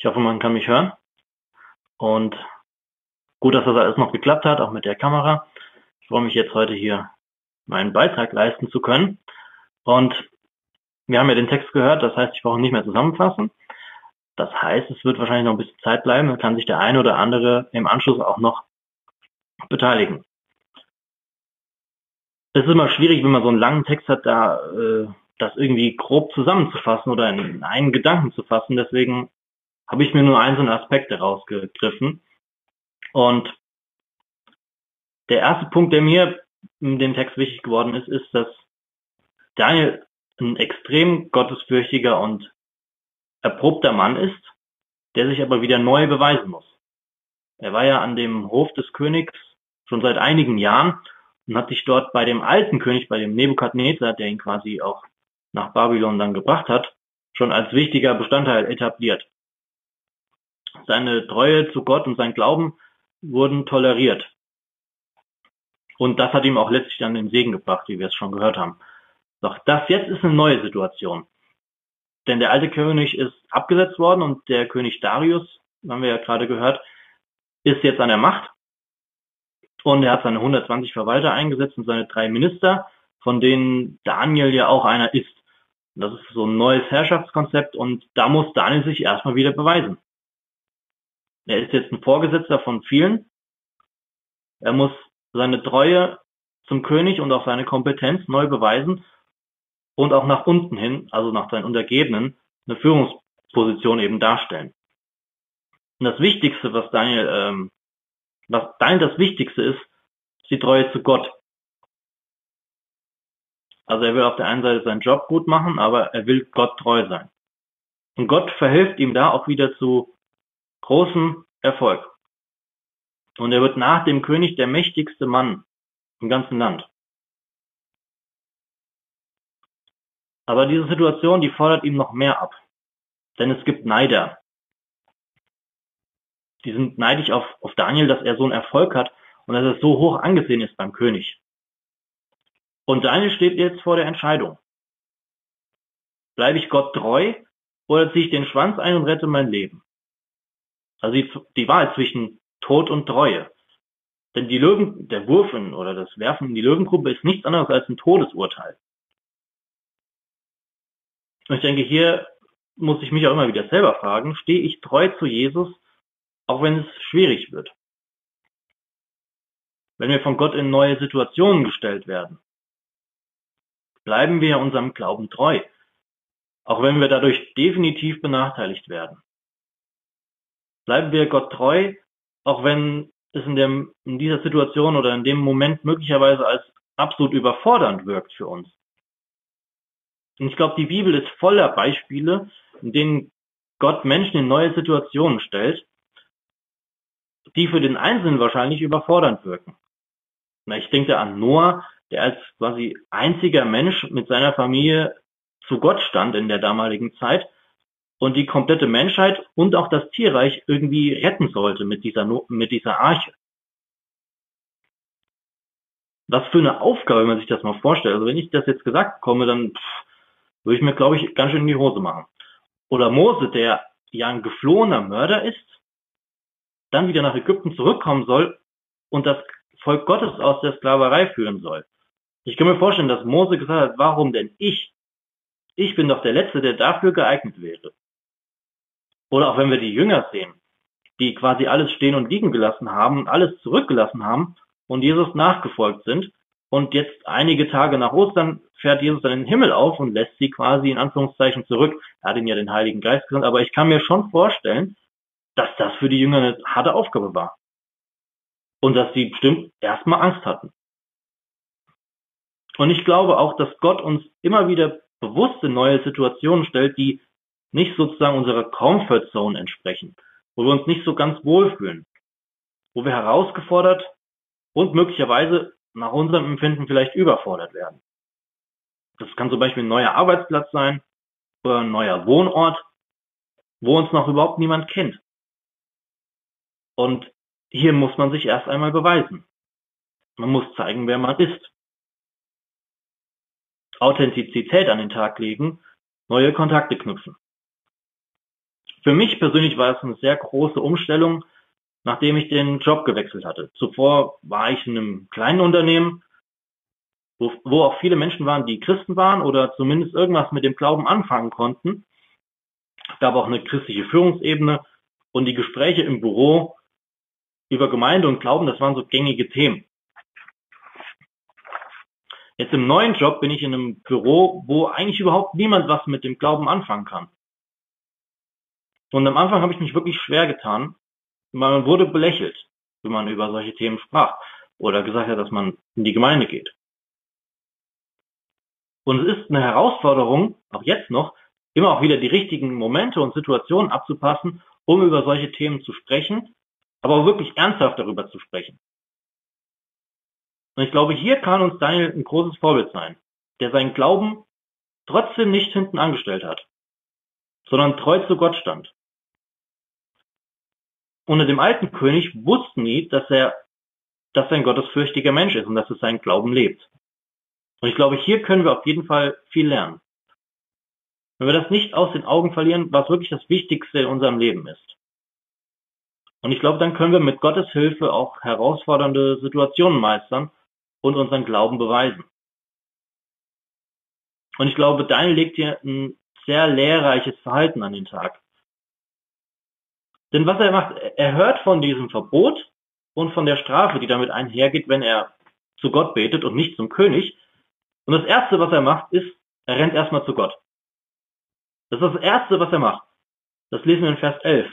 Ich hoffe, man kann mich hören. Und gut, dass das alles noch geklappt hat, auch mit der Kamera. Ich freue mich jetzt heute hier meinen Beitrag leisten zu können. Und wir haben ja den Text gehört, das heißt, ich brauche nicht mehr zusammenfassen. Das heißt, es wird wahrscheinlich noch ein bisschen Zeit bleiben, dann kann sich der eine oder andere im Anschluss auch noch beteiligen. Es ist immer schwierig, wenn man so einen langen Text hat, da äh, das irgendwie grob zusammenzufassen oder in einen Gedanken zu fassen. Deswegen habe ich mir nur einzelne Aspekte rausgegriffen. Und der erste Punkt, der mir in dem Text wichtig geworden ist, ist, dass Daniel ein extrem gottesfürchtiger und erprobter Mann ist, der sich aber wieder neu beweisen muss. Er war ja an dem Hof des Königs schon seit einigen Jahren und hat sich dort bei dem alten König, bei dem Nebukadnezar, der ihn quasi auch nach Babylon dann gebracht hat, schon als wichtiger Bestandteil etabliert. Seine Treue zu Gott und sein Glauben wurden toleriert. Und das hat ihm auch letztlich dann den Segen gebracht, wie wir es schon gehört haben. Doch das jetzt ist eine neue Situation. Denn der alte König ist abgesetzt worden und der König Darius, haben wir ja gerade gehört, ist jetzt an der Macht. Und er hat seine 120 Verwalter eingesetzt und seine drei Minister, von denen Daniel ja auch einer ist. Das ist so ein neues Herrschaftskonzept und da muss Daniel sich erstmal wieder beweisen. Er ist jetzt ein Vorgesetzter von vielen. Er muss seine Treue zum König und auch seine Kompetenz neu beweisen und auch nach unten hin, also nach seinen Untergebenen, eine Führungsposition eben darstellen. Und das Wichtigste, was Daniel, ähm, was Daniel das Wichtigste ist, ist die Treue zu Gott. Also er will auf der einen Seite seinen Job gut machen, aber er will Gott treu sein. Und Gott verhilft ihm da auch wieder zu großem Erfolg. Und er wird nach dem König der mächtigste Mann im ganzen Land. Aber diese Situation, die fordert ihm noch mehr ab. Denn es gibt Neider. Die sind neidisch auf, auf Daniel, dass er so einen Erfolg hat und dass er so hoch angesehen ist beim König. Und Daniel steht jetzt vor der Entscheidung. Bleibe ich Gott treu oder ziehe ich den Schwanz ein und rette mein Leben? Also die, die Wahl zwischen Tod und Treue. Denn die Löwen, der Wurf in, oder das Werfen in die Löwengruppe ist nichts anderes als ein Todesurteil. Und ich denke, hier muss ich mich auch immer wieder selber fragen, stehe ich treu zu Jesus, auch wenn es schwierig wird? Wenn wir von Gott in neue Situationen gestellt werden, bleiben wir unserem Glauben treu, auch wenn wir dadurch definitiv benachteiligt werden. Bleiben wir Gott treu, auch wenn es in, dem, in dieser Situation oder in dem Moment möglicherweise als absolut überfordernd wirkt für uns. Und ich glaube, die Bibel ist voller Beispiele, in denen Gott Menschen in neue Situationen stellt, die für den Einzelnen wahrscheinlich überfordernd wirken. Na, ich denke an Noah, der als quasi einziger Mensch mit seiner Familie zu Gott stand in der damaligen Zeit und die komplette Menschheit und auch das Tierreich irgendwie retten sollte mit dieser, mit dieser Arche. Was für eine Aufgabe, wenn man sich das mal vorstellt. Also wenn ich das jetzt gesagt bekomme, dann pff, würde ich mir, glaube ich, ganz schön in die Hose machen. Oder Mose, der ja ein geflohener Mörder ist, dann wieder nach Ägypten zurückkommen soll und das Volk Gottes aus der Sklaverei führen soll. Ich kann mir vorstellen, dass Mose gesagt hat, warum denn ich? Ich bin doch der Letzte, der dafür geeignet wäre. Oder auch wenn wir die Jünger sehen, die quasi alles stehen und liegen gelassen haben und alles zurückgelassen haben und Jesus nachgefolgt sind. Und jetzt einige Tage nach Ostern fährt Jesus dann in den Himmel auf und lässt sie quasi in Anführungszeichen zurück. Er hat ihnen ja den Heiligen Geist gesandt, aber ich kann mir schon vorstellen, dass das für die Jünger eine harte Aufgabe war. Und dass sie bestimmt erstmal Angst hatten. Und ich glaube auch, dass Gott uns immer wieder bewusste neue Situationen stellt, die nicht sozusagen unserer Comfort Zone entsprechen, wo wir uns nicht so ganz wohlfühlen, wo wir herausgefordert und möglicherweise nach unserem Empfinden vielleicht überfordert werden. Das kann zum Beispiel ein neuer Arbeitsplatz sein oder ein neuer Wohnort, wo uns noch überhaupt niemand kennt. Und hier muss man sich erst einmal beweisen. Man muss zeigen, wer man ist. Authentizität an den Tag legen, neue Kontakte knüpfen. Für mich persönlich war es eine sehr große Umstellung, nachdem ich den Job gewechselt hatte. Zuvor war ich in einem kleinen Unternehmen, wo, wo auch viele Menschen waren, die Christen waren oder zumindest irgendwas mit dem Glauben anfangen konnten. Es gab auch eine christliche Führungsebene und die Gespräche im Büro über Gemeinde und Glauben, das waren so gängige Themen. Jetzt im neuen Job bin ich in einem Büro, wo eigentlich überhaupt niemand was mit dem Glauben anfangen kann. Und am Anfang habe ich mich wirklich schwer getan. Man wurde belächelt, wenn man über solche Themen sprach oder gesagt hat, dass man in die Gemeinde geht. Und es ist eine Herausforderung, auch jetzt noch, immer auch wieder die richtigen Momente und Situationen abzupassen, um über solche Themen zu sprechen, aber auch wirklich ernsthaft darüber zu sprechen. Und ich glaube, hier kann uns Daniel ein großes Vorbild sein, der seinen Glauben trotzdem nicht hinten angestellt hat, sondern treu zu Gott stand. Unter dem alten König wussten die, dass er, dass er ein gottesfürchtiger Mensch ist und dass er seinen Glauben lebt. Und ich glaube, hier können wir auf jeden Fall viel lernen. Wenn wir das nicht aus den Augen verlieren, was wirklich das Wichtigste in unserem Leben ist. Und ich glaube, dann können wir mit Gottes Hilfe auch herausfordernde Situationen meistern und unseren Glauben beweisen. Und ich glaube, Daniel legt hier ein sehr lehrreiches Verhalten an den Tag. Denn was er macht, er hört von diesem Verbot und von der Strafe, die damit einhergeht, wenn er zu Gott betet und nicht zum König. Und das Erste, was er macht, ist, er rennt erstmal zu Gott. Das ist das Erste, was er macht. Das lesen wir in Vers 11.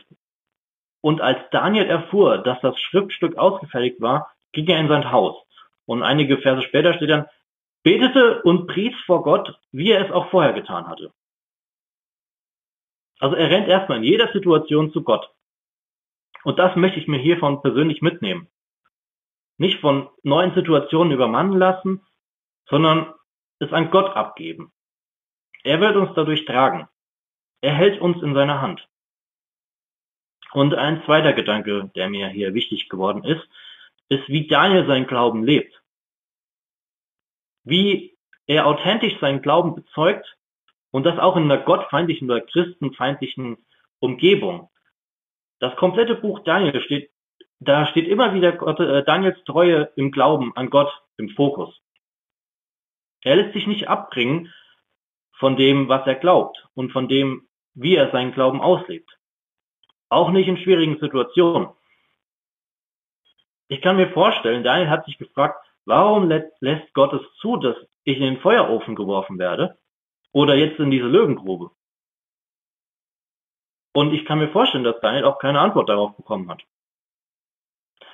Und als Daniel erfuhr, dass das Schriftstück ausgefertigt war, ging er in sein Haus. Und einige Verse später steht dann, betete und pries vor Gott, wie er es auch vorher getan hatte. Also er rennt erstmal in jeder Situation zu Gott. Und das möchte ich mir hiervon persönlich mitnehmen. Nicht von neuen Situationen übermannen lassen, sondern es an Gott abgeben. Er wird uns dadurch tragen. Er hält uns in seiner Hand. Und ein zweiter Gedanke, der mir hier wichtig geworden ist, ist, wie Daniel seinen Glauben lebt. Wie er authentisch seinen Glauben bezeugt und das auch in einer gottfeindlichen oder christenfeindlichen Umgebung. Das komplette Buch Daniel steht, da steht immer wieder Gott, äh, Daniels Treue im Glauben an Gott im Fokus. Er lässt sich nicht abbringen von dem, was er glaubt und von dem, wie er seinen Glauben auslebt. Auch nicht in schwierigen Situationen. Ich kann mir vorstellen, Daniel hat sich gefragt, warum lässt Gott es zu, dass ich in den Feuerofen geworfen werde oder jetzt in diese Löwengrube? Und ich kann mir vorstellen, dass Daniel auch keine Antwort darauf bekommen hat.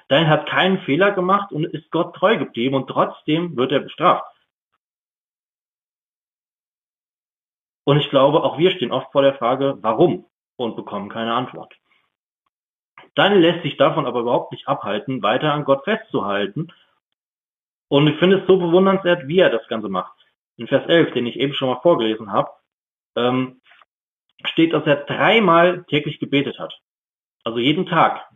Daniel hat keinen Fehler gemacht und ist Gott treu geblieben und trotzdem wird er bestraft. Und ich glaube, auch wir stehen oft vor der Frage, warum und bekommen keine Antwort. Daniel lässt sich davon aber überhaupt nicht abhalten, weiter an Gott festzuhalten. Und ich finde es so bewundernswert, wie er das Ganze macht. In Vers 11, den ich eben schon mal vorgelesen habe, ähm, steht, dass er dreimal täglich gebetet hat. Also jeden Tag.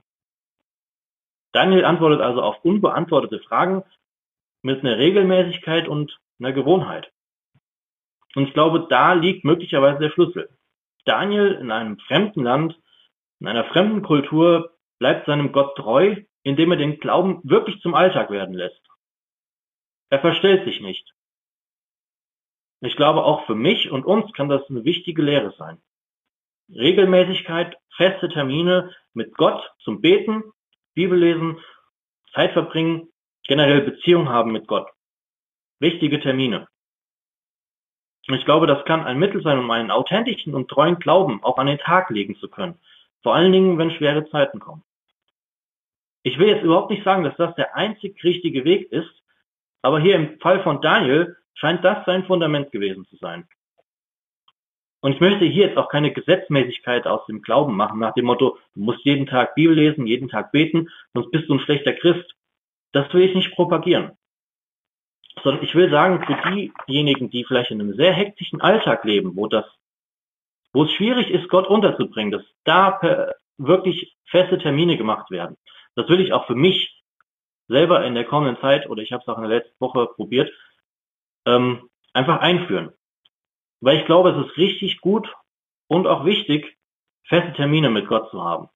Daniel antwortet also auf unbeantwortete Fragen mit einer Regelmäßigkeit und einer Gewohnheit. Und ich glaube, da liegt möglicherweise der Schlüssel. Daniel in einem fremden Land in einer fremden Kultur bleibt seinem Gott treu, indem er den Glauben wirklich zum Alltag werden lässt. Er verstellt sich nicht. Ich glaube, auch für mich und uns kann das eine wichtige Lehre sein. Regelmäßigkeit, feste Termine mit Gott zum Beten, Bibellesen, Zeit verbringen, generell Beziehung haben mit Gott. Wichtige Termine. Ich glaube, das kann ein Mittel sein, um einen authentischen und treuen Glauben auch an den Tag legen zu können. Vor allen Dingen, wenn schwere Zeiten kommen. Ich will jetzt überhaupt nicht sagen, dass das der einzig richtige Weg ist, aber hier im Fall von Daniel scheint das sein Fundament gewesen zu sein. Und ich möchte hier jetzt auch keine Gesetzmäßigkeit aus dem Glauben machen, nach dem Motto, du musst jeden Tag Bibel lesen, jeden Tag beten, sonst bist du ein schlechter Christ. Das will ich nicht propagieren. Sondern ich will sagen, für diejenigen, die vielleicht in einem sehr hektischen Alltag leben, wo das wo es schwierig ist, Gott unterzubringen, dass da wirklich feste Termine gemacht werden. Das will ich auch für mich selber in der kommenden Zeit, oder ich habe es auch in der letzten Woche probiert, ähm, einfach einführen. Weil ich glaube, es ist richtig gut und auch wichtig feste Termine mit Gott zu haben.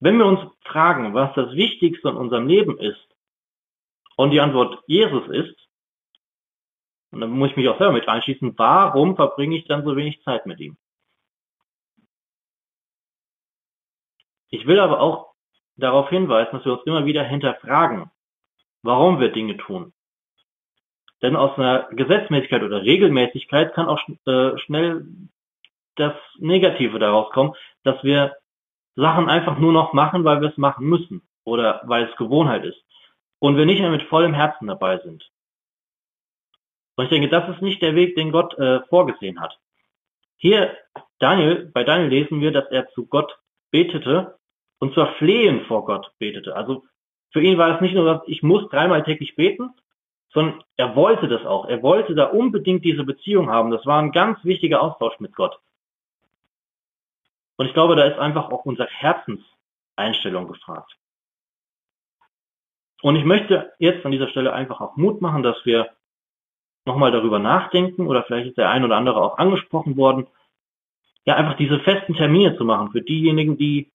Wenn wir uns fragen, was das Wichtigste in unserem Leben ist, und die Antwort Jesus ist, und dann muss ich mich auch selber mit einschließen, warum verbringe ich dann so wenig Zeit mit ihm? Ich will aber auch darauf hinweisen, dass wir uns immer wieder hinterfragen, warum wir Dinge tun. Denn aus einer Gesetzmäßigkeit oder Regelmäßigkeit kann auch äh, schnell das Negative daraus kommen, dass wir Sachen einfach nur noch machen, weil wir es machen müssen oder weil es Gewohnheit ist und wir nicht mehr mit vollem Herzen dabei sind. Und ich denke, das ist nicht der Weg, den Gott äh, vorgesehen hat. Hier, Daniel, bei Daniel lesen wir, dass er zu Gott betete und zwar flehen vor Gott betete. Also für ihn war es nicht nur, dass ich muss dreimal täglich beten, sondern er wollte das auch. Er wollte da unbedingt diese Beziehung haben. Das war ein ganz wichtiger Austausch mit Gott. Und ich glaube, da ist einfach auch unsere Herzenseinstellung gefragt. Und ich möchte jetzt an dieser Stelle einfach auch Mut machen, dass wir nochmal darüber nachdenken oder vielleicht ist der ein oder andere auch angesprochen worden, ja, einfach diese festen Termine zu machen für diejenigen, die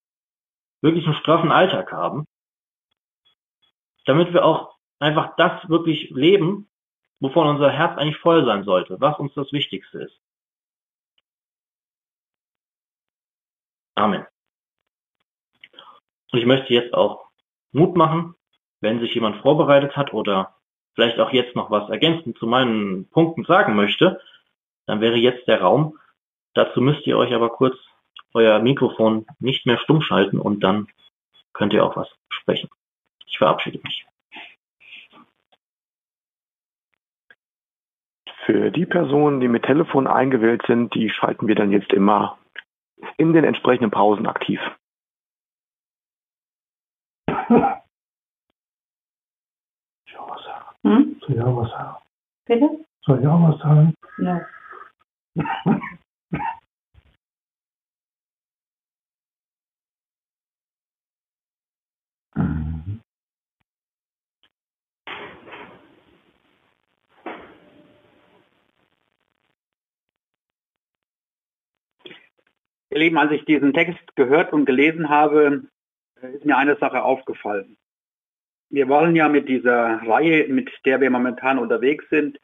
wirklich einen straffen Alltag haben, damit wir auch einfach das wirklich leben, wovon unser Herz eigentlich voll sein sollte, was uns das Wichtigste ist. Amen. Und ich möchte jetzt auch Mut machen, wenn sich jemand vorbereitet hat oder vielleicht auch jetzt noch was ergänzend zu meinen Punkten sagen möchte, dann wäre jetzt der Raum. Dazu müsst ihr euch aber kurz euer Mikrofon nicht mehr stumm schalten und dann könnt ihr auch was sprechen. Ich verabschiede mich. Für die Personen, die mit Telefon eingewählt sind, die schalten wir dann jetzt immer in den entsprechenden Pausen aktiv. Hm? Soll ich auch was sagen? Bitte? Soll ich auch was sagen? Ja. Ihr Lieben, als ich diesen Text gehört und gelesen habe, ist mir eine Sache aufgefallen. Wir wollen ja mit dieser Reihe, mit der wir momentan unterwegs sind,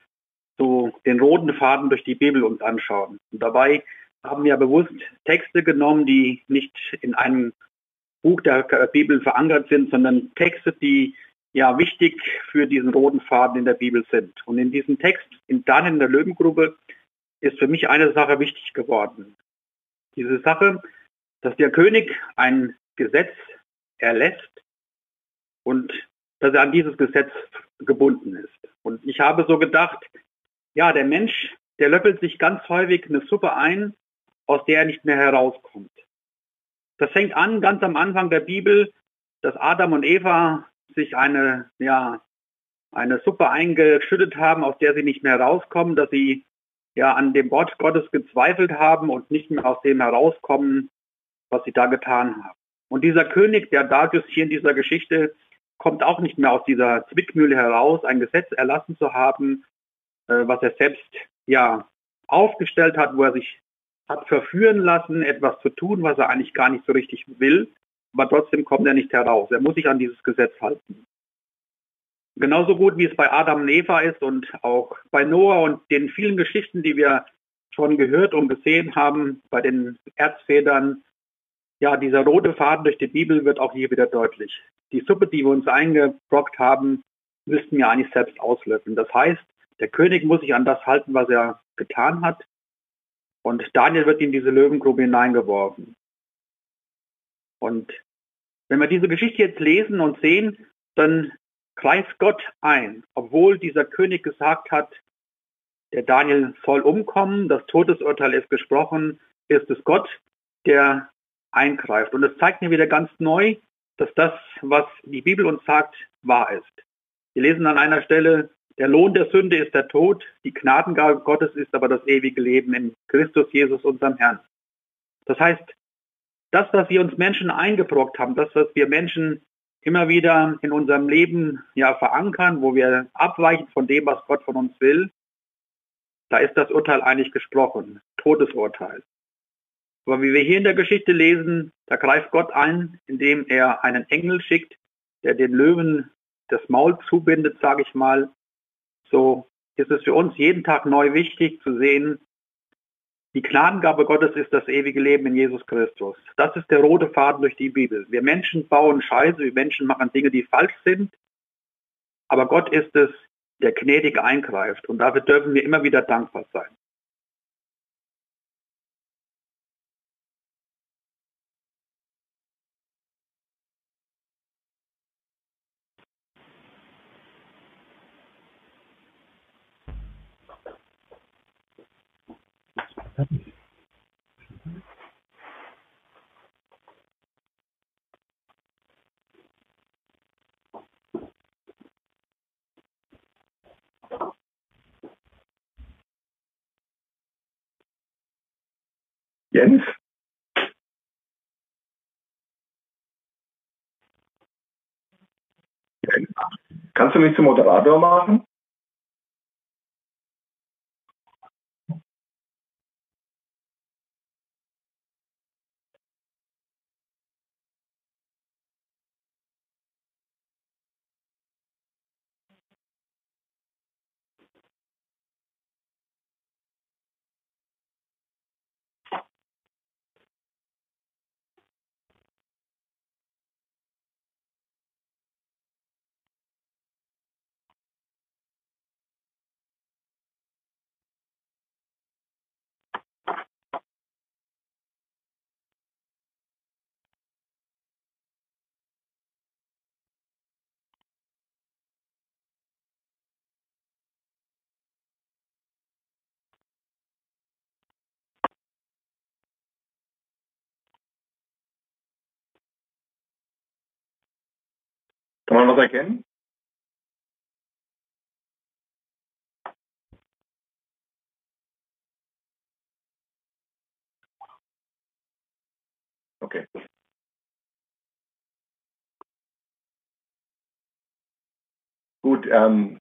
so den roten Faden durch die Bibel uns anschauen. Und dabei haben wir bewusst Texte genommen, die nicht in einem Buch der Bibel verankert sind, sondern Texte, die ja wichtig für diesen roten Faden in der Bibel sind. Und in diesem Text, in Daniel in der Löwengruppe, ist für mich eine Sache wichtig geworden diese Sache, dass der König ein Gesetz erlässt und dass er an dieses Gesetz gebunden ist. Und ich habe so gedacht, ja, der Mensch, der löffelt sich ganz häufig eine Suppe ein, aus der er nicht mehr herauskommt. Das fängt an ganz am Anfang der Bibel, dass Adam und Eva sich eine, ja, eine Suppe eingeschüttet haben, aus der sie nicht mehr rauskommen, dass sie ja an dem Wort Gottes gezweifelt haben und nicht mehr aus dem herauskommen, was sie da getan haben. Und dieser König, der Darius hier in dieser Geschichte, kommt auch nicht mehr aus dieser Zwickmühle heraus, ein Gesetz erlassen zu haben, äh, was er selbst ja aufgestellt hat, wo er sich hat verführen lassen, etwas zu tun, was er eigentlich gar nicht so richtig will, aber trotzdem kommt er nicht heraus. Er muss sich an dieses Gesetz halten. Genauso gut wie es bei Adam und Eva ist und auch bei Noah und den vielen Geschichten, die wir schon gehört und gesehen haben, bei den Erzvätern, ja, dieser rote Faden durch die Bibel wird auch hier wieder deutlich. Die Suppe, die wir uns eingebrockt haben, müssten wir eigentlich selbst auslöffeln. Das heißt, der König muss sich an das halten, was er getan hat. Und Daniel wird in diese Löwengrube hineingeworfen. Und wenn wir diese Geschichte jetzt lesen und sehen, dann greift Gott ein, obwohl dieser König gesagt hat, der Daniel soll umkommen, das Todesurteil ist gesprochen, ist es Gott, der eingreift. Und es zeigt mir wieder ganz neu, dass das, was die Bibel uns sagt, wahr ist. Wir lesen an einer Stelle, der Lohn der Sünde ist der Tod, die Gnadengabe Gottes ist aber das ewige Leben in Christus Jesus, unserem Herrn. Das heißt, das, was wir uns Menschen eingebrockt haben, das, was wir Menschen immer wieder in unserem Leben ja verankern, wo wir abweichen von dem, was Gott von uns will, da ist das Urteil eigentlich gesprochen, Todesurteil. Aber wie wir hier in der Geschichte lesen, da greift Gott ein, indem er einen Engel schickt, der den Löwen das Maul zubindet, sage ich mal. So ist es für uns jeden Tag neu wichtig zu sehen, die Gnadengabe Gottes ist das ewige Leben in Jesus Christus. Das ist der rote Faden durch die Bibel. Wir Menschen bauen Scheiße, wir Menschen machen Dinge, die falsch sind. Aber Gott ist es, der gnädig eingreift. Und dafür dürfen wir immer wieder dankbar sein. Jens? Kannst du mich zum Moderator machen? Kann man was erkennen? Okay. Gut, ähm,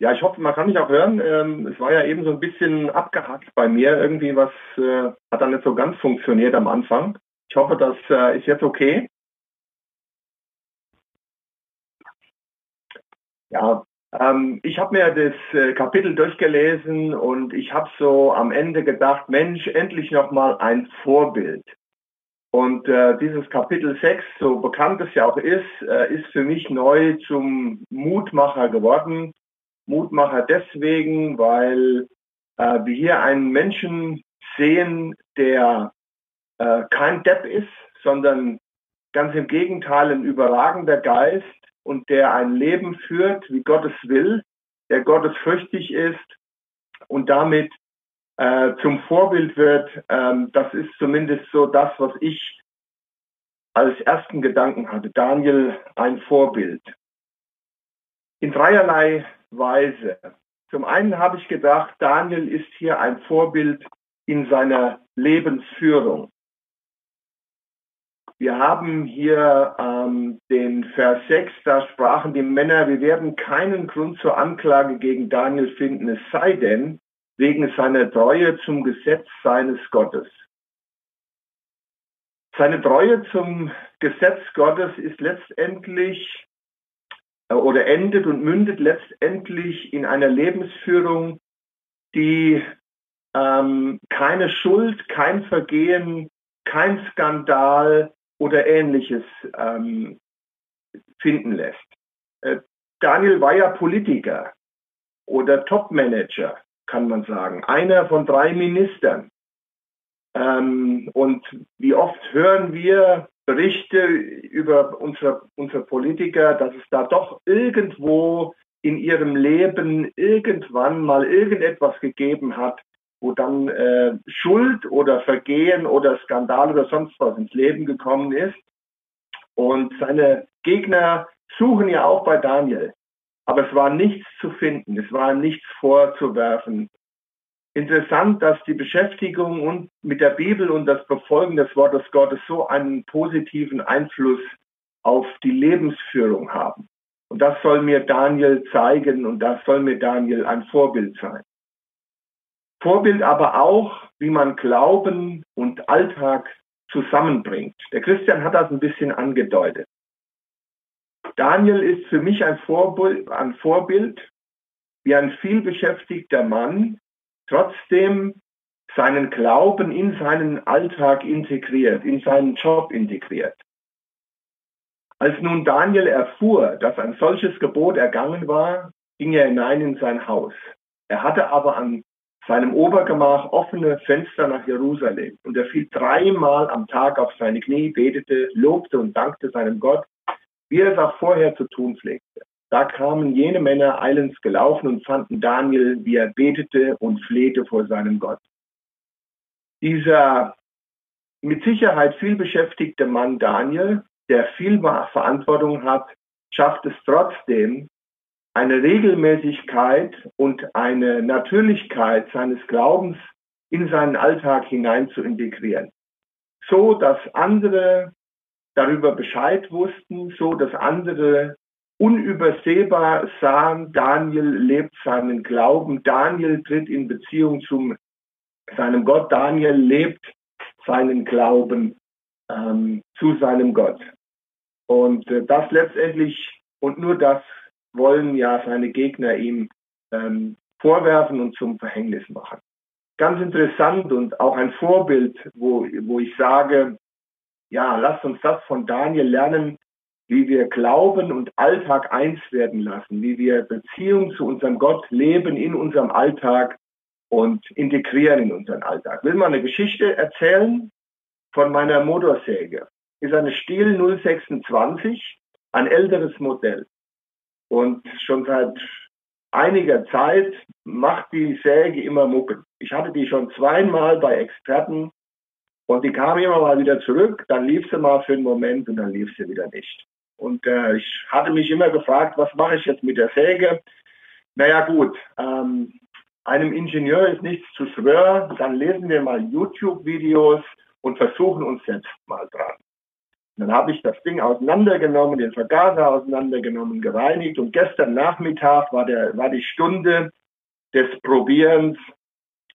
ja, ich hoffe, man kann mich auch hören. Ähm, es war ja eben so ein bisschen abgehackt bei mir. Irgendwie was äh, hat dann nicht so ganz funktioniert am Anfang. Ich hoffe, das äh, ist jetzt okay. Ja, ähm, ich habe mir das äh, Kapitel durchgelesen und ich habe so am Ende gedacht, Mensch, endlich nochmal ein Vorbild. Und äh, dieses Kapitel 6, so bekannt es ja auch ist, äh, ist für mich neu zum Mutmacher geworden. Mutmacher deswegen, weil äh, wir hier einen Menschen sehen, der äh, kein Depp ist, sondern ganz im Gegenteil ein überragender Geist, und der ein Leben führt, wie Gott es will, der gottesfürchtig ist und damit äh, zum Vorbild wird, ähm, das ist zumindest so das, was ich als ersten Gedanken hatte. Daniel ein Vorbild. In dreierlei Weise. Zum einen habe ich gedacht, Daniel ist hier ein Vorbild in seiner Lebensführung. Wir haben hier ähm, den Vers 6, da sprachen die Männer, wir werden keinen Grund zur Anklage gegen Daniel finden, es sei denn wegen seiner Treue zum Gesetz seines Gottes. Seine Treue zum Gesetz Gottes ist letztendlich äh, oder endet und mündet letztendlich in einer Lebensführung, die ähm, keine Schuld, kein Vergehen, kein Skandal, oder ähnliches ähm, finden lässt. Äh, Daniel war ja Politiker oder Topmanager, kann man sagen. Einer von drei Ministern. Ähm, und wie oft hören wir Berichte über unsere, unsere Politiker, dass es da doch irgendwo in ihrem Leben irgendwann mal irgendetwas gegeben hat, wo dann äh, Schuld oder Vergehen oder Skandal oder sonst was ins Leben gekommen ist. Und seine Gegner suchen ja auch bei Daniel. Aber es war nichts zu finden, es war nichts vorzuwerfen. Interessant, dass die Beschäftigung und mit der Bibel und das Befolgen des Wortes Gottes so einen positiven Einfluss auf die Lebensführung haben. Und das soll mir Daniel zeigen und das soll mir Daniel ein Vorbild sein. Vorbild aber auch, wie man Glauben und Alltag zusammenbringt. Der Christian hat das ein bisschen angedeutet. Daniel ist für mich ein Vorbild, ein Vorbild wie ein vielbeschäftigter Mann trotzdem seinen Glauben in seinen Alltag integriert, in seinen Job integriert. Als nun Daniel erfuhr, dass ein solches Gebot ergangen war, ging er hinein in sein Haus. Er hatte aber an seinem Obergemach offene Fenster nach Jerusalem und er fiel dreimal am Tag auf seine Knie, betete, lobte und dankte seinem Gott, wie er es auch vorher zu tun pflegte. Da kamen jene Männer eilends gelaufen und fanden Daniel, wie er betete und flehte vor seinem Gott. Dieser mit Sicherheit viel beschäftigte Mann Daniel der viel Verantwortung hat, schafft es trotzdem, eine Regelmäßigkeit und eine Natürlichkeit seines Glaubens in seinen Alltag hinein zu integrieren. So, dass andere darüber Bescheid wussten, so, dass andere unübersehbar sahen, Daniel lebt seinen Glauben, Daniel tritt in Beziehung zu seinem Gott, Daniel lebt seinen Glauben ähm, zu seinem Gott. Und äh, das letztendlich und nur das wollen ja seine Gegner ihm ähm, vorwerfen und zum Verhängnis machen. Ganz interessant und auch ein Vorbild, wo, wo ich sage, ja, lasst uns das von Daniel lernen, wie wir Glauben und Alltag eins werden lassen, wie wir Beziehung zu unserem Gott leben in unserem Alltag und integrieren in unseren Alltag. Will man eine Geschichte erzählen von meiner Motorsäge? Ist eine Stiel 026, ein älteres Modell. Und schon seit einiger Zeit macht die Säge immer Mucken. Ich hatte die schon zweimal bei Experten und die kam immer mal wieder zurück, dann lief sie mal für einen Moment und dann lief sie wieder nicht. Und äh, ich hatte mich immer gefragt, was mache ich jetzt mit der Säge? Naja gut, ähm, einem Ingenieur ist nichts zu schwören, dann lesen wir mal YouTube-Videos und versuchen uns selbst mal dran. Dann habe ich das Ding auseinandergenommen, den Vergaser auseinandergenommen, gereinigt und gestern Nachmittag war, der, war die Stunde des Probierens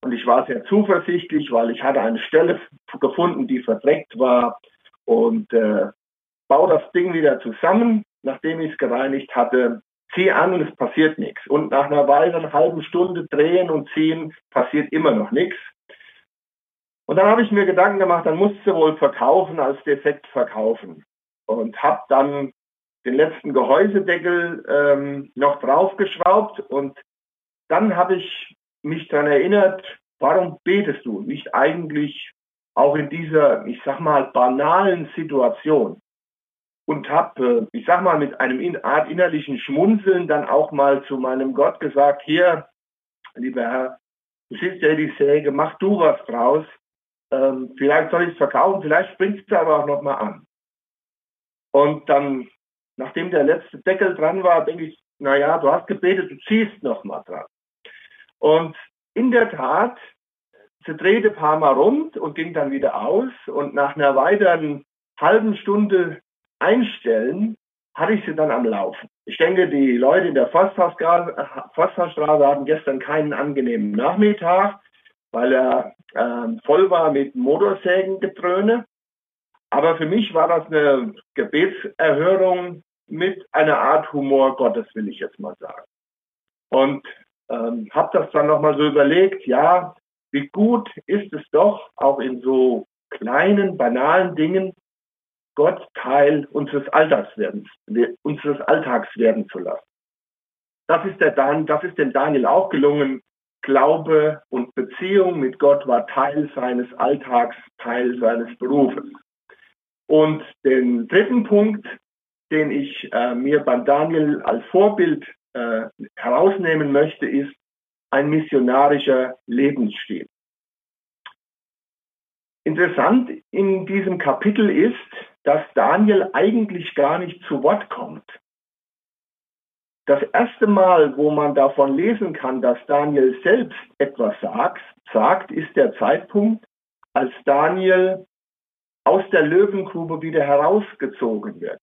und ich war sehr zuversichtlich, weil ich hatte eine Stelle gefunden, die verdreckt war und äh, baue das Ding wieder zusammen, nachdem ich es gereinigt hatte, ziehe an und es passiert nichts. Und nach einer weiteren halben Stunde drehen und ziehen passiert immer noch nichts. Und dann habe ich mir Gedanken gemacht, dann musst du wohl verkaufen als defekt verkaufen. Und habe dann den letzten Gehäusedeckel ähm, noch draufgeschraubt und dann habe ich mich daran erinnert, warum betest du nicht eigentlich auch in dieser, ich sag mal, banalen Situation? Und habe, äh, ich sag mal, mit einem Art innerlichen Schmunzeln dann auch mal zu meinem Gott gesagt, hier, lieber Herr, du siehst ja die Säge, mach du was draus ähm, vielleicht soll ich es verkaufen, vielleicht springt es aber auch nochmal an. Und dann, nachdem der letzte Deckel dran war, denke ich, naja, du hast gebetet, du ziehst nochmal dran. Und in der Tat, sie drehte ein paar Mal rund und ging dann wieder aus. Und nach einer weiteren halben Stunde Einstellen hatte ich sie dann am Laufen. Ich denke, die Leute in der Forsthausstraße hatten gestern keinen angenehmen Nachmittag weil er äh, voll war mit Motorsägengetröne. Aber für mich war das eine Gebetserhörung mit einer Art Humor Gottes, will ich jetzt mal sagen. Und ähm, habe das dann nochmal so überlegt, ja, wie gut ist es doch, auch in so kleinen, banalen Dingen, Gott Teil unseres Alltags werden, unseres Alltags werden zu lassen. Das ist der Dan, das ist dem Daniel auch gelungen, Glaube und Beziehung mit Gott war Teil seines Alltags, Teil seines Berufes. Und den dritten Punkt, den ich äh, mir beim Daniel als Vorbild äh, herausnehmen möchte, ist ein missionarischer Lebensstil. Interessant in diesem Kapitel ist, dass Daniel eigentlich gar nicht zu Wort kommt. Das erste Mal, wo man davon lesen kann, dass Daniel selbst etwas sagt, sagt, ist der Zeitpunkt, als Daniel aus der Löwengrube wieder herausgezogen wird.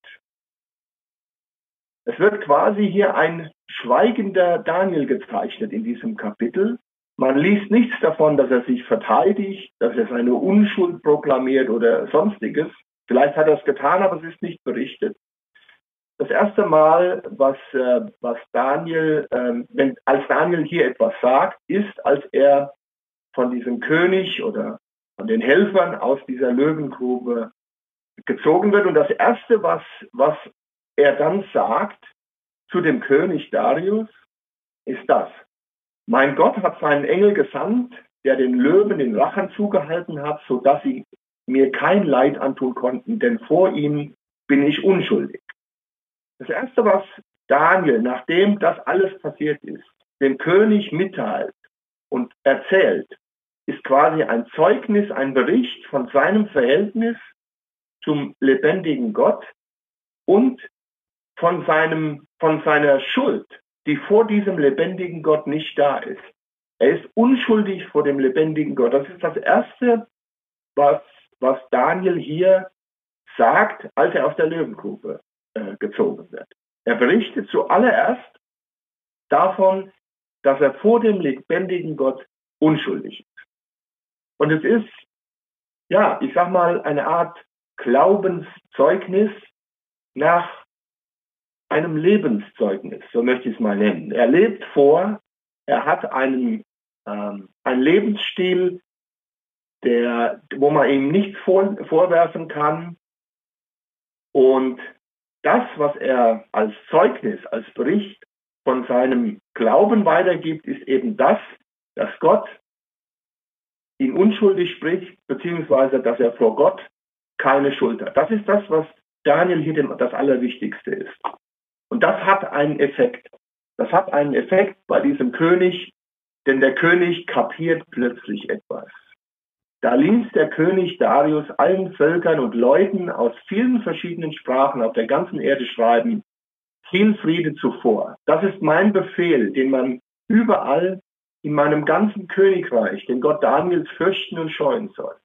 Es wird quasi hier ein schweigender Daniel gezeichnet in diesem Kapitel. Man liest nichts davon, dass er sich verteidigt, dass er seine Unschuld proklamiert oder sonstiges. Vielleicht hat er es getan, aber es ist nicht berichtet. Das erste Mal, was, äh, was Daniel, äh, wenn, als Daniel hier etwas sagt, ist, als er von diesem König oder von den Helfern aus dieser Löwengrube gezogen wird. Und das erste, was, was er dann sagt zu dem König Darius, ist das. Mein Gott hat seinen Engel gesandt, der den Löwen den Rachen zugehalten hat, so dass sie mir kein Leid antun konnten, denn vor ihm bin ich unschuldig. Das erste, was Daniel, nachdem das alles passiert ist, dem König mitteilt und erzählt, ist quasi ein Zeugnis, ein Bericht von seinem Verhältnis zum lebendigen Gott und von seinem, von seiner Schuld, die vor diesem lebendigen Gott nicht da ist. Er ist unschuldig vor dem lebendigen Gott. Das ist das erste, was, was Daniel hier sagt, als er aus der Löwengrube äh, gezogen wird. Er berichtet zuallererst davon, dass er vor dem lebendigen Gott unschuldig ist. Und es ist, ja, ich sag mal, eine Art Glaubenszeugnis nach einem Lebenszeugnis, so möchte ich es mal nennen. Er lebt vor, er hat einen, ähm, einen Lebensstil, der, wo man ihm nichts vor, vorwerfen kann. Und das, was er als Zeugnis, als Bericht von seinem Glauben weitergibt, ist eben das, dass Gott ihn unschuldig spricht, beziehungsweise dass er vor Gott keine Schuld hat. Das ist das, was Daniel hier das Allerwichtigste ist. Und das hat einen Effekt. Das hat einen Effekt bei diesem König, denn der König kapiert plötzlich etwas. Da ließ der König Darius allen Völkern und Leuten aus vielen verschiedenen Sprachen auf der ganzen Erde schreiben, viel Friede zuvor. Das ist mein Befehl, den man überall in meinem ganzen Königreich, den Gott Daniels fürchten und scheuen soll.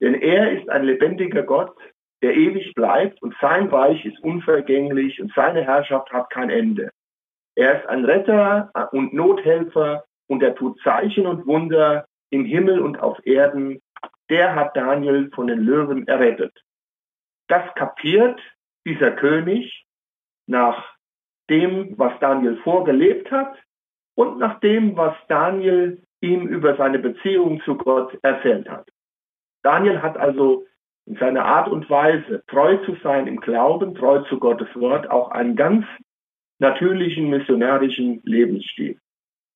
Denn er ist ein lebendiger Gott, der ewig bleibt und sein Reich ist unvergänglich und seine Herrschaft hat kein Ende. Er ist ein Retter und Nothelfer und er tut Zeichen und Wunder im Himmel und auf Erden. Der hat Daniel von den Löwen errettet. Das kapiert dieser König nach dem, was Daniel vorgelebt hat und nach dem, was Daniel ihm über seine Beziehung zu Gott erzählt hat. Daniel hat also in seiner Art und Weise, treu zu sein im Glauben, treu zu Gottes Wort, auch einen ganz natürlichen missionarischen Lebensstil.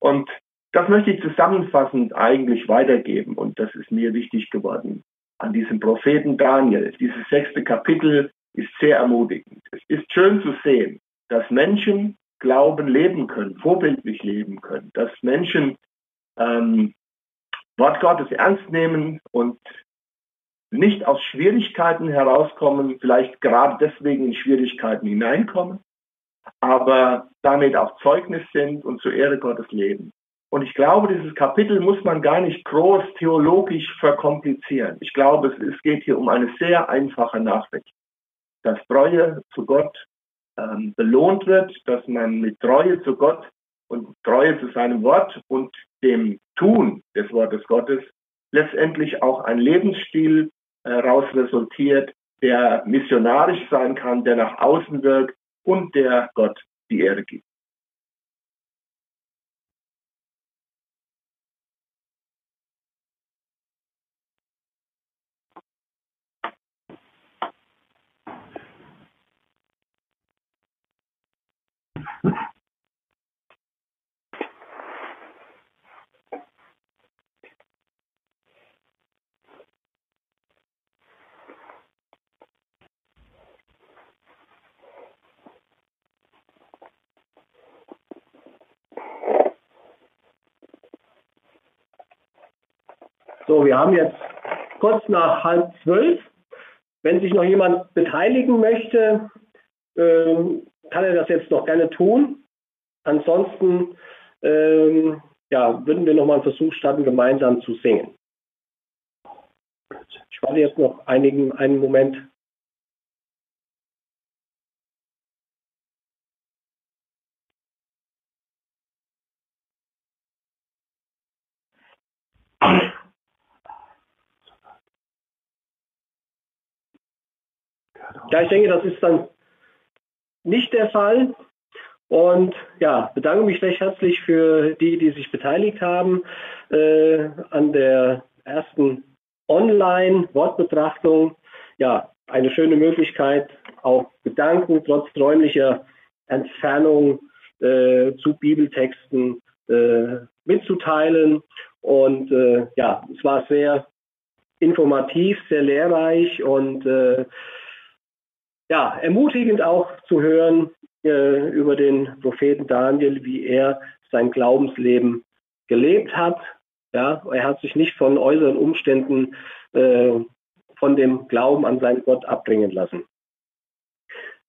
Und das möchte ich zusammenfassend eigentlich weitergeben und das ist mir wichtig geworden an diesem Propheten Daniel. Dieses sechste Kapitel ist sehr ermutigend. Es ist schön zu sehen, dass Menschen Glauben leben können, vorbildlich leben können, dass Menschen ähm, Wort Gottes ernst nehmen und nicht aus Schwierigkeiten herauskommen, vielleicht gerade deswegen in Schwierigkeiten hineinkommen, aber damit auch Zeugnis sind und zur Ehre Gottes leben. Und ich glaube, dieses Kapitel muss man gar nicht groß theologisch verkomplizieren. Ich glaube, es, geht hier um eine sehr einfache Nachricht, dass Treue zu Gott ähm, belohnt wird, dass man mit Treue zu Gott und Treue zu seinem Wort und dem Tun des Wortes Gottes letztendlich auch ein Lebensstil äh, resultiert, der missionarisch sein kann, der nach außen wirkt und der Gott die Ehre gibt. So, wir haben jetzt kurz nach halb zwölf. Wenn sich noch jemand beteiligen möchte, ähm, kann er das jetzt noch gerne tun. Ansonsten ähm, ja, würden wir noch mal einen Versuch starten, gemeinsam zu singen. Ich warte jetzt noch einigen, einen Moment. Ja, ich denke, das ist dann nicht der Fall. Und ja, bedanke mich recht herzlich für die, die sich beteiligt haben äh, an der ersten Online-Wortbetrachtung. Ja, eine schöne Möglichkeit, auch Gedanken trotz räumlicher Entfernung äh, zu Bibeltexten äh, mitzuteilen. Und äh, ja, es war sehr informativ, sehr lehrreich und äh, ja, ermutigend auch zu hören äh, über den Propheten Daniel, wie er sein Glaubensleben gelebt hat. Ja, er hat sich nicht von äußeren Umständen äh, von dem Glauben an seinen Gott abbringen lassen.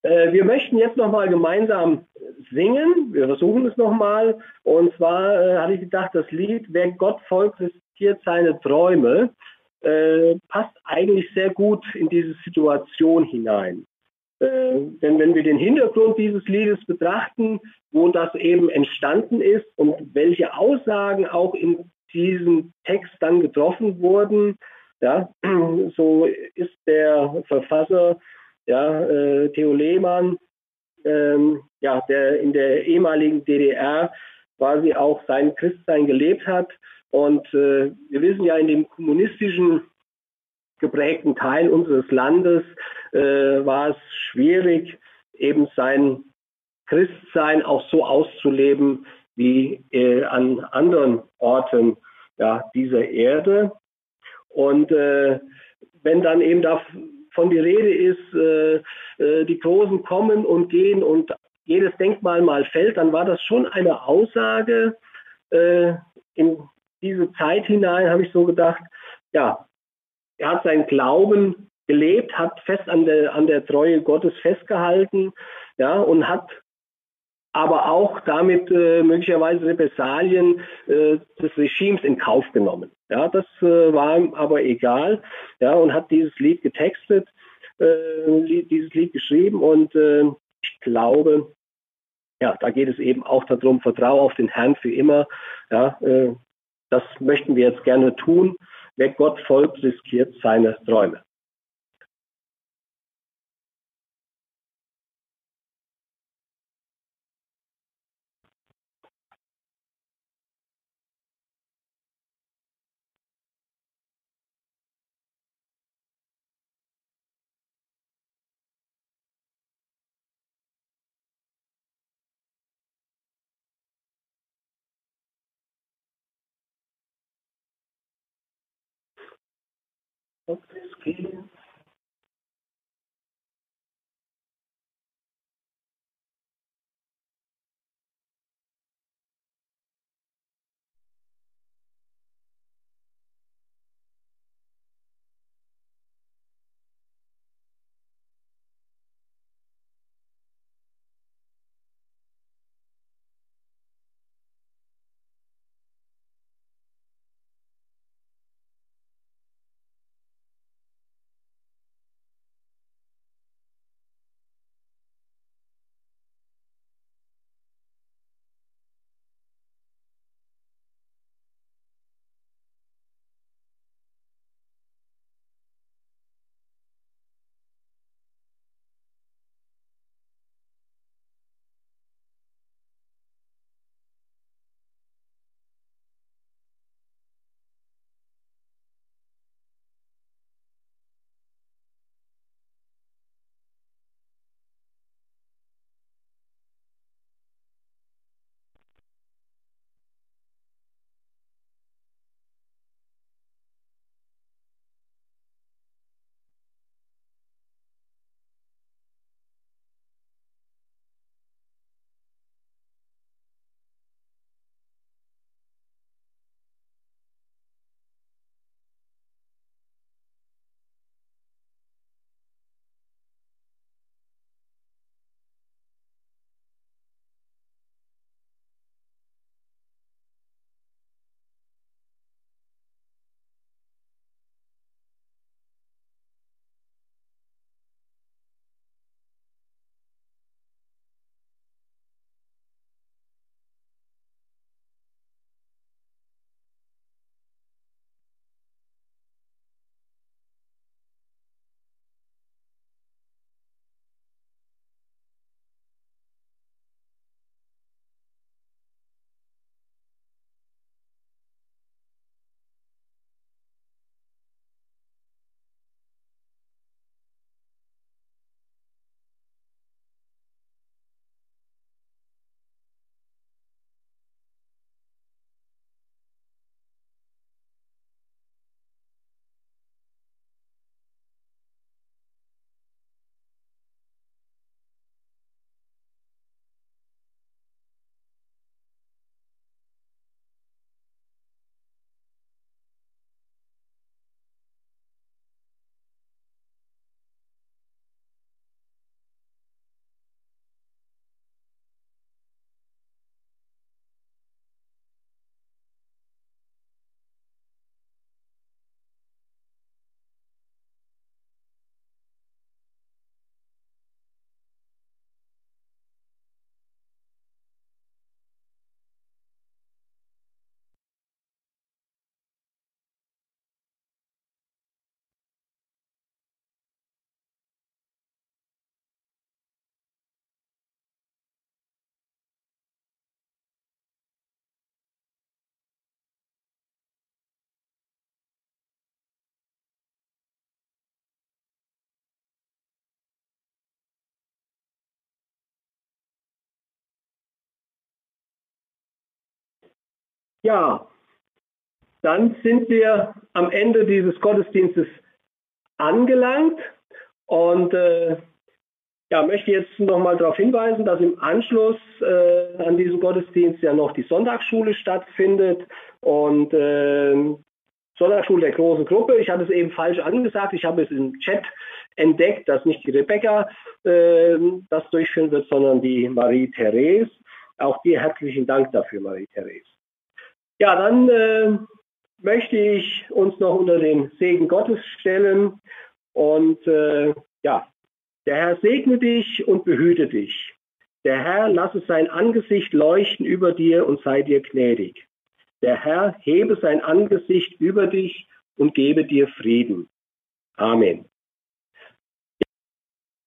Äh, wir möchten jetzt nochmal gemeinsam singen. Wir versuchen es nochmal. Und zwar äh, hatte ich gedacht, das Lied Wer Gott folgt, riskiert seine Träume, äh, passt eigentlich sehr gut in diese Situation hinein. Äh, denn wenn wir den Hintergrund dieses Liedes betrachten, wo das eben entstanden ist und welche Aussagen auch in diesem Text dann getroffen wurden, ja, so ist der Verfasser, ja, äh, Theo Lehmann, ähm, ja, der in der ehemaligen DDR quasi auch sein Christsein gelebt hat. Und äh, wir wissen ja, in dem kommunistischen geprägten Teil unseres Landes war es schwierig, eben sein Christsein auch so auszuleben wie äh, an anderen Orten ja, dieser Erde. Und äh, wenn dann eben davon die Rede ist, äh, äh, die Großen kommen und gehen und jedes Denkmal mal fällt, dann war das schon eine Aussage äh, in diese Zeit hinein, habe ich so gedacht, ja, er hat seinen Glauben gelebt, hat fest an der, an der Treue Gottes festgehalten, ja, und hat aber auch damit äh, möglicherweise Repressalien äh, des Regimes in Kauf genommen. Ja, das äh, war ihm aber egal, ja, und hat dieses Lied getextet, äh, dieses Lied geschrieben und äh, ich glaube, ja, da geht es eben auch darum, vertraue auf den Herrn für immer, ja, äh, das möchten wir jetzt gerne tun Wer Gott folgt, riskiert seine Träume. Okay. Ja, dann sind wir am Ende dieses Gottesdienstes angelangt und äh, ja, möchte jetzt nochmal darauf hinweisen, dass im Anschluss äh, an diesen Gottesdienst ja noch die Sonntagsschule stattfindet und äh, Sonntagsschule der großen Gruppe. Ich hatte es eben falsch angesagt. Ich habe es im Chat entdeckt, dass nicht die Rebecca äh, das durchführen wird, sondern die Marie-Therese. Auch dir herzlichen Dank dafür, Marie-Therese. Ja, dann äh, möchte ich uns noch unter den Segen Gottes stellen und äh, ja, der Herr segne dich und behüte dich. Der Herr lasse sein Angesicht leuchten über dir und sei dir gnädig. Der Herr hebe sein Angesicht über dich und gebe dir Frieden. Amen.